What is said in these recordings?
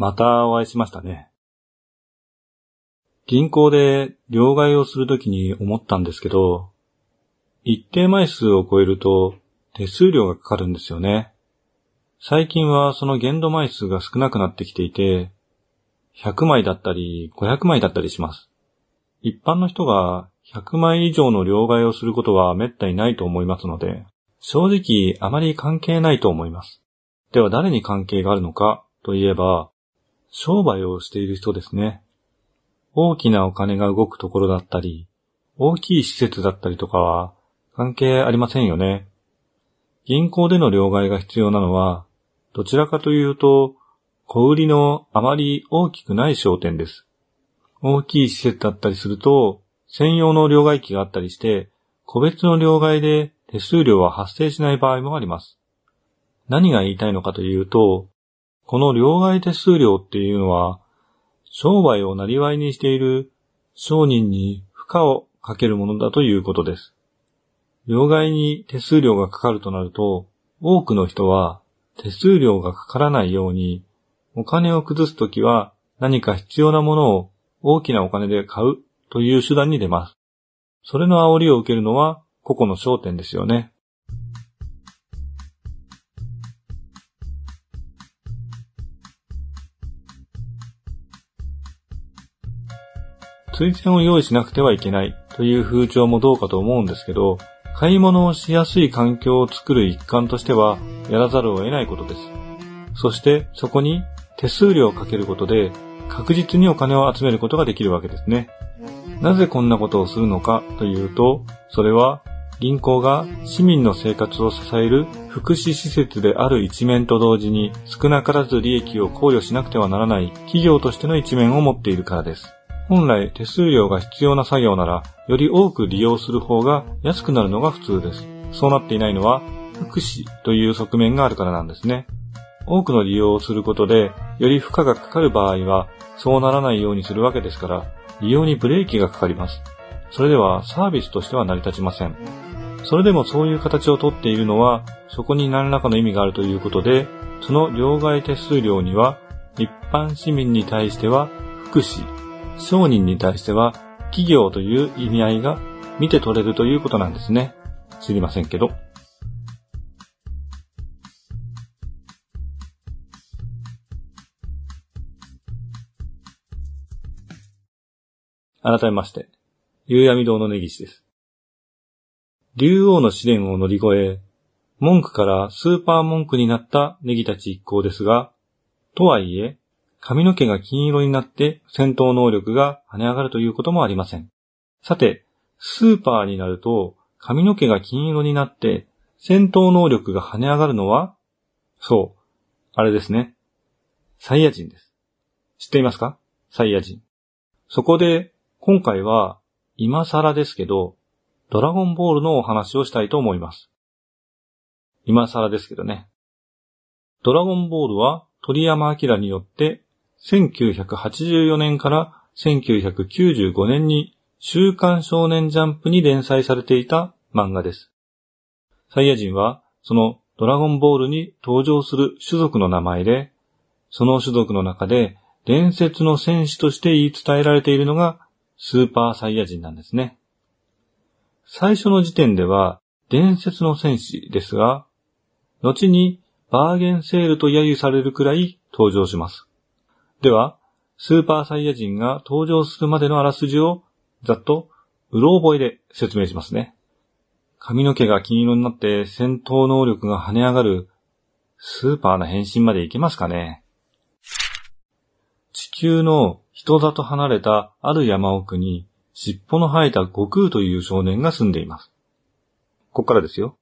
またお会いしましたね。銀行で両替をするときに思ったんですけど、一定枚数を超えると手数料がかかるんですよね。最近はその限度枚数が少なくなってきていて、100枚だったり500枚だったりします。一般の人が100枚以上の両替をすることは滅多にないと思いますので、正直あまり関係ないと思います。では誰に関係があるのかといえば、商売をしている人ですね。大きなお金が動くところだったり、大きい施設だったりとかは関係ありませんよね。銀行での両替が必要なのは、どちらかというと、小売りのあまり大きくない商店です。大きい施設だったりすると、専用の両替機があったりして、個別の両替で手数料は発生しない場合もあります。何が言いたいのかというと、この両替手数料っていうのは、商売をなりわいにしている商人に負荷をかけるものだということです。両替に手数料がかかるとなると、多くの人は手数料がかからないように、お金を崩すときは何か必要なものを大きなお金で買うという手段に出ます。それの煽りを受けるのは個々の焦点ですよね。推薦を用意しなくてはいけないという風潮もどうかと思うんですけど、買い物をしやすい環境を作る一環としては、やらざるを得ないことです。そしてそこに手数料をかけることで、確実にお金を集めることができるわけですね。なぜこんなことをするのかというと、それは銀行が市民の生活を支える福祉施設である一面と同時に少なからず利益を考慮しなくてはならない企業としての一面を持っているからです。本来手数料が必要な作業なら、より多く利用する方が安くなるのが普通です。そうなっていないのは、福祉という側面があるからなんですね。多くの利用をすることで、より負荷がかかる場合は、そうならないようにするわけですから、利用にブレーキがかかります。それではサービスとしては成り立ちません。それでもそういう形をとっているのは、そこに何らかの意味があるということで、その両替手数料には、一般市民に対しては福祉商人に対しては企業という意味合いが見て取れるということなんですね。知りませんけど。改めまして、夕闇堂の根岸です。竜王の試練を乗り越え、文句からスーパー文句になったネギたち一行ですが、とはいえ、髪の毛が金色になって戦闘能力が跳ね上がるということもありません。さて、スーパーになると髪の毛が金色になって戦闘能力が跳ね上がるのはそう、あれですね。サイヤ人です。知っていますか？サイヤ人。そこで、今回は、今更ですけど、ドラゴンボールのお話をしたいと思います。今更ですけどね。ドラゴンボールは鳥山明によって1984年から1995年に週刊少年ジャンプに連載されていた漫画です。サイヤ人はそのドラゴンボールに登場する種族の名前で、その種族の中で伝説の戦士として言い伝えられているのがスーパーサイヤ人なんですね。最初の時点では伝説の戦士ですが、後にバーゲンセールと揶揄されるくらい登場します。では、スーパーサイヤ人が登場するまでのあらすじをざっとうろ覚えで説明しますね。髪の毛が金色になって戦闘能力が跳ね上がるスーパーな変身までいけますかね地球の人里離れたある山奥に尻尾の生えた悟空という少年が住んでいます。こっからですよ。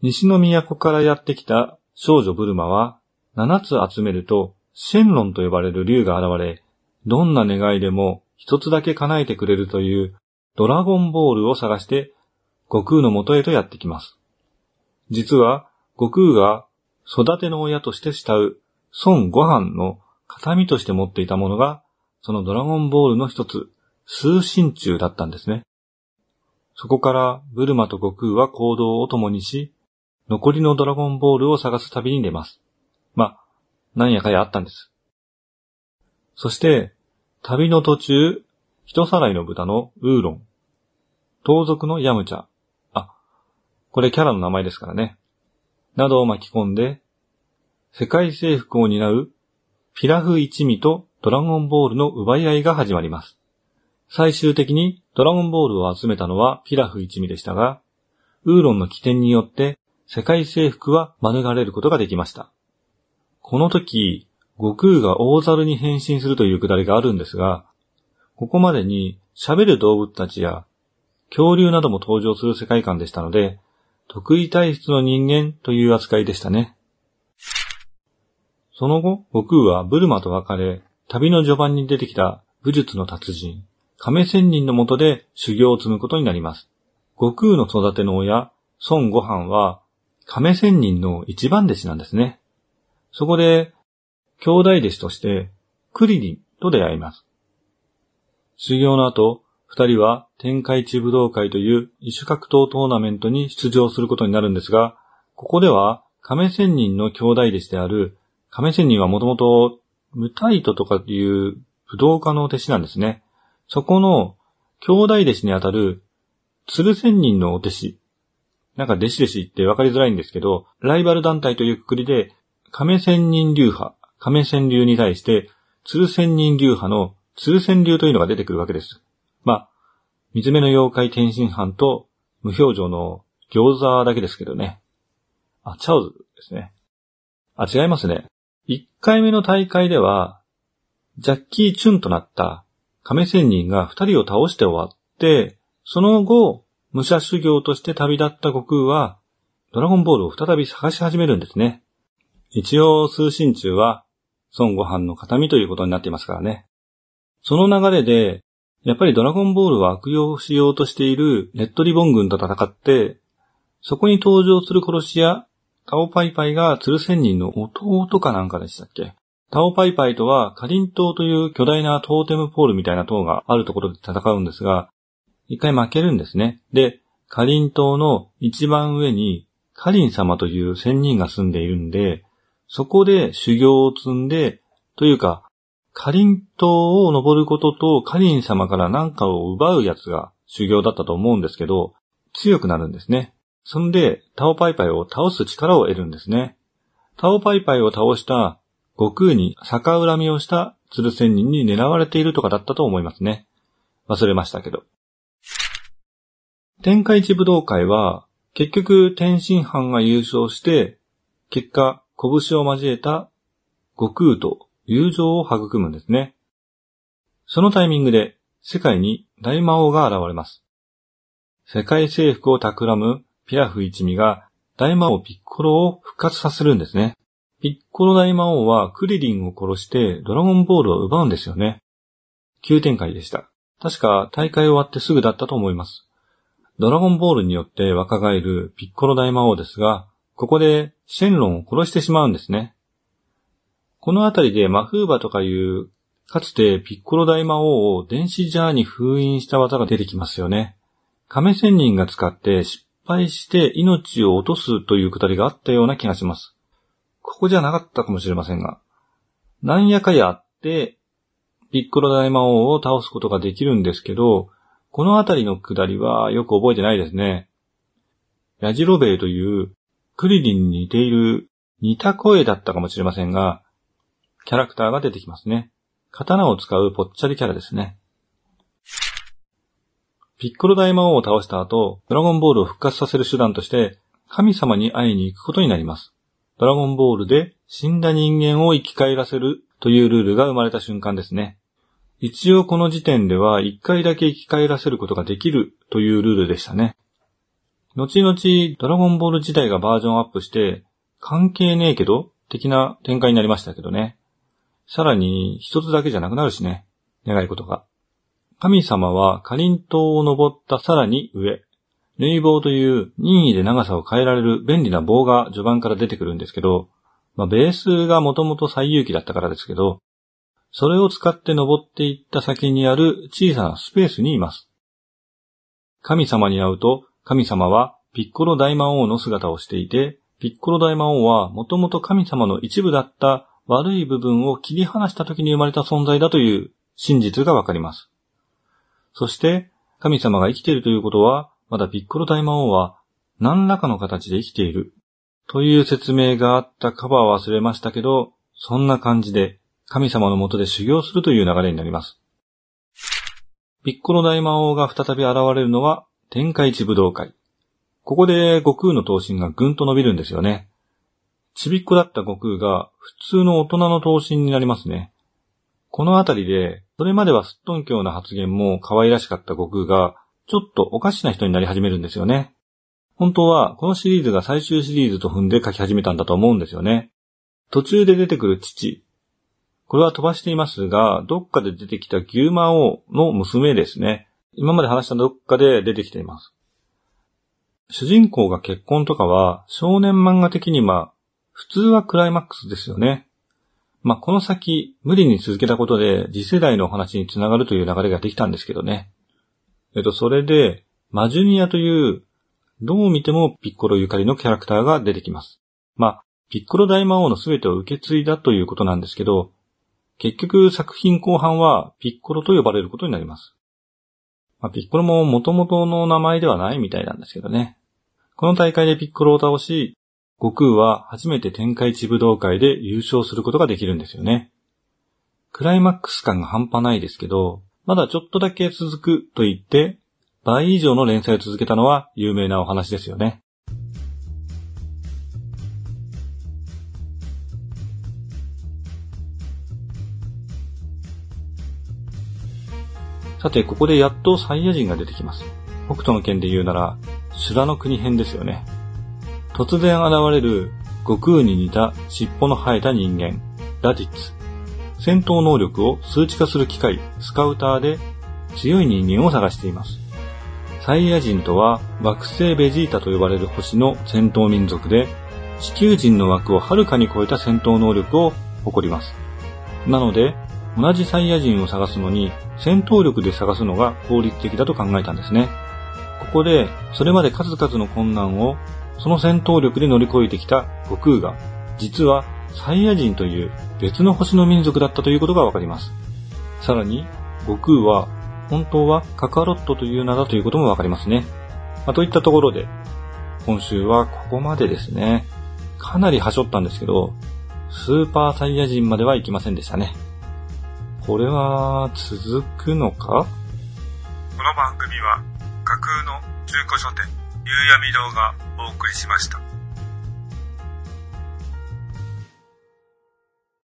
西の都からやってきた少女ブルマは7つ集めるとシェンロンと呼ばれる竜が現れ、どんな願いでも一つだけ叶えてくれるというドラゴンボールを探して悟空の元へとやってきます。実は悟空が育ての親として慕う孫悟飯の形見として持っていたものが、そのドラゴンボールの一つ、数神中だったんですね。そこからブルマと悟空は行動を共にし、残りのドラゴンボールを探す旅に出ます。まあ、なんやかやあったんです。そして、旅の途中、一さらいの豚のウーロン。盗賊のヤムチャ。あ、これキャラの名前ですからね。などを巻き込んで、世界征服を担うピラフ一味とドラゴンボールの奪い合いが始まります。最終的にドラゴンボールを集めたのはピラフ一味でしたが、ウーロンの起点によって世界征服は免れることができました。この時、悟空が大猿に変身するというくだりがあるんですが、ここまでに喋る動物たちや恐竜なども登場する世界観でしたので、得意体質の人間という扱いでしたね。その後、悟空はブルマと別れ、旅の序盤に出てきた武術の達人、亀仙人の下で修行を積むことになります。悟空の育ての親、孫悟飯は、亀仙人の一番弟子なんですね。そこで、兄弟弟子として、クリリンと出会います。修行の後、二人は天下一武道会という異種格闘トーナメントに出場することになるんですが、ここでは亀仙人の兄弟弟子である、亀仙人はもともと無タイトとかいう武道家の弟子なんですね。そこの兄弟弟子にあたる鶴仙人のお弟子。なんか弟子弟子って分かりづらいんですけど、ライバル団体というくくりで、亀仙人流派、亀仙流に対して、鶴仙人流派の鶴仙流というのが出てくるわけです。まあ、水目の妖怪天津飯と無表情の餃子だけですけどね。あ、チャオズですね。あ、違いますね。1回目の大会では、ジャッキー・チュンとなった亀仙人が2人を倒して終わって、その後、武者修行として旅立った悟空は、ドラゴンボールを再び探し始めるんですね。一応、通信中は、孫悟飯の形見ということになっていますからね。その流れで、やっぱりドラゴンボールは悪用しようとしているレッドリボン軍と戦って、そこに登場する殺し屋、タオパイパイが鶴仙人の弟かなんかでしたっけ？タオパイパイとは、カリン島という巨大なトーテムポールみたいな塔があるところで戦うんですが、一回負けるんですね。で、カリン島の一番上に、カリン様という仙人が住んでいるんで、そこで修行を積んで、というか、カリン島を登ることとカリン様から何かを奪うやつが修行だったと思うんですけど、強くなるんですね。そんで、タオパイパイを倒す力を得るんですね。タオパイパイを倒した悟空に逆恨みをした鶴仙人に狙われているとかだったと思いますね。忘れましたけど。天下一武道会は、結局天津飯が優勝して、結果、拳を交えた悟空と友情を育むんですね。そのタイミングで世界に大魔王が現れます。世界征服を企むピラフ一味が大魔王ピッコロを復活させるんですね。ピッコロ大魔王はクリリンを殺してドラゴンボールを奪うんですよね。急展開でした。確か大会終わってすぐだったと思います。ドラゴンボールによって若返るピッコロ大魔王ですが、ここでシェンロンを殺してしまうんですね。このあたりでマフーバとかいう、かつてピッコロ大魔王を電子ジャーに封印した技が出てきますよね。亀仙人が使って失敗して命を落とすというくだりがあったような気がします。ここじゃなかったかもしれませんが。なんやかやあって、ピッコロ大魔王を倒すことができるんですけど、このあたりのくだりはよく覚えてないですね。ヤジロベイというクリリンに似ている似た声だったかもしれませんが、キャラクターが出てきますね。刀を使うぽっちゃりキャラですね。ピッコロ大魔王を倒した後、ドラゴンボールを復活させる手段として、神様に会いに行くことになります。ドラゴンボールで死んだ人間を生き返らせるというルールが生まれた瞬間ですね。一応この時点では一回だけ生き返らせることができるというルールでしたね。後々ドラゴンボール自体がバージョンアップして、関係ねえけど的な展開になりましたけどね。さらに一つだけじゃなくなるしね。願い事が。神様はカリン島を登ったさらに上。縫い棒という任意で長さを変えられる便利な棒が序盤から出てくるんですけど、まあ、ベースがもともと最有機だったからですけど、それを使って登っていった先にある小さなスペースにいます。神様に会うと、神様はピッコロ大魔王の姿をしていて、ピッコロ大魔王はもともと神様の一部だった悪い部分を切り離した時に生まれた存在だという真実がわかります。そして、神様が生きているということは、まだピッコロ大魔王は何らかの形で生きているという説明があったかは忘れましたけど、そんな感じで神様のもとで修行するという流れになります。ピッコロ大魔王が再び現れるのは天下一武道会。ここで悟空の頭身がぐんと伸びるんですよね。ちびっこだった悟空が普通の大人の頭身になりますね。このあたりで、それまではすっとんきょうな発言も可愛らしかった悟空が、ちょっとおかしな人になり始めるんですよね。本当は、このシリーズが最終シリーズと踏んで書き始めたんだと思うんですよね。途中で出てくる父。これは飛ばしていますが、どっかで出てきた牛魔王の娘ですね。今まで話したどっかで出てきています。主人公が結婚とかは、少年漫画的にまあ、普通はクライマックスですよね。まあ、この先、無理に続けたことで、次世代のお話につながるという流れができたんですけどね。えっと、それで、マジュニアという、どう見てもピッコロゆかりのキャラクターが出てきます。まあ、ピッコロ大魔王の全てを受け継いだということなんですけど、結局作品後半はピッコロと呼ばれることになります。まあ、ピッコロも元々の名前ではないみたいなんですけどね。この大会でピッコロを倒し、悟空は初めて天下一武道会で優勝することができるんですよね。クライマックス感が半端ないですけど、まだちょっとだけ続くと言って、倍以上の連載を続けたのは有名なお話ですよね。さて、ここでやっとサイヤ人が出てきます。北斗の剣で言うなら、修羅の国編ですよね。突然現れる悟空に似た尻尾の生えた人間、ラディッツ。戦闘能力を数値化する機械、スカウターで強い人間を探しています。サイヤ人とは惑星ベジータと呼ばれる星の戦闘民族で、地球人の枠をはるかに超えた戦闘能力を誇ります。なので、同じサイヤ人を探すのに戦闘力で探すのが効率的だと考えたんですね。ここで、それまで数々の困難をその戦闘力で乗り越えてきた悟空が、実はサイヤ人という別の星の民族だったということがわかります。さらに、悟空は本当はカカロットという名だということもわかりますね。まあ、といったところで、今週はここまでですね。かなり端折ったんですけど、スーパーサイヤ人までは行きませんでしたね。これは続くのか？この番組は架空の中古書店夕闇堂がお送りしました。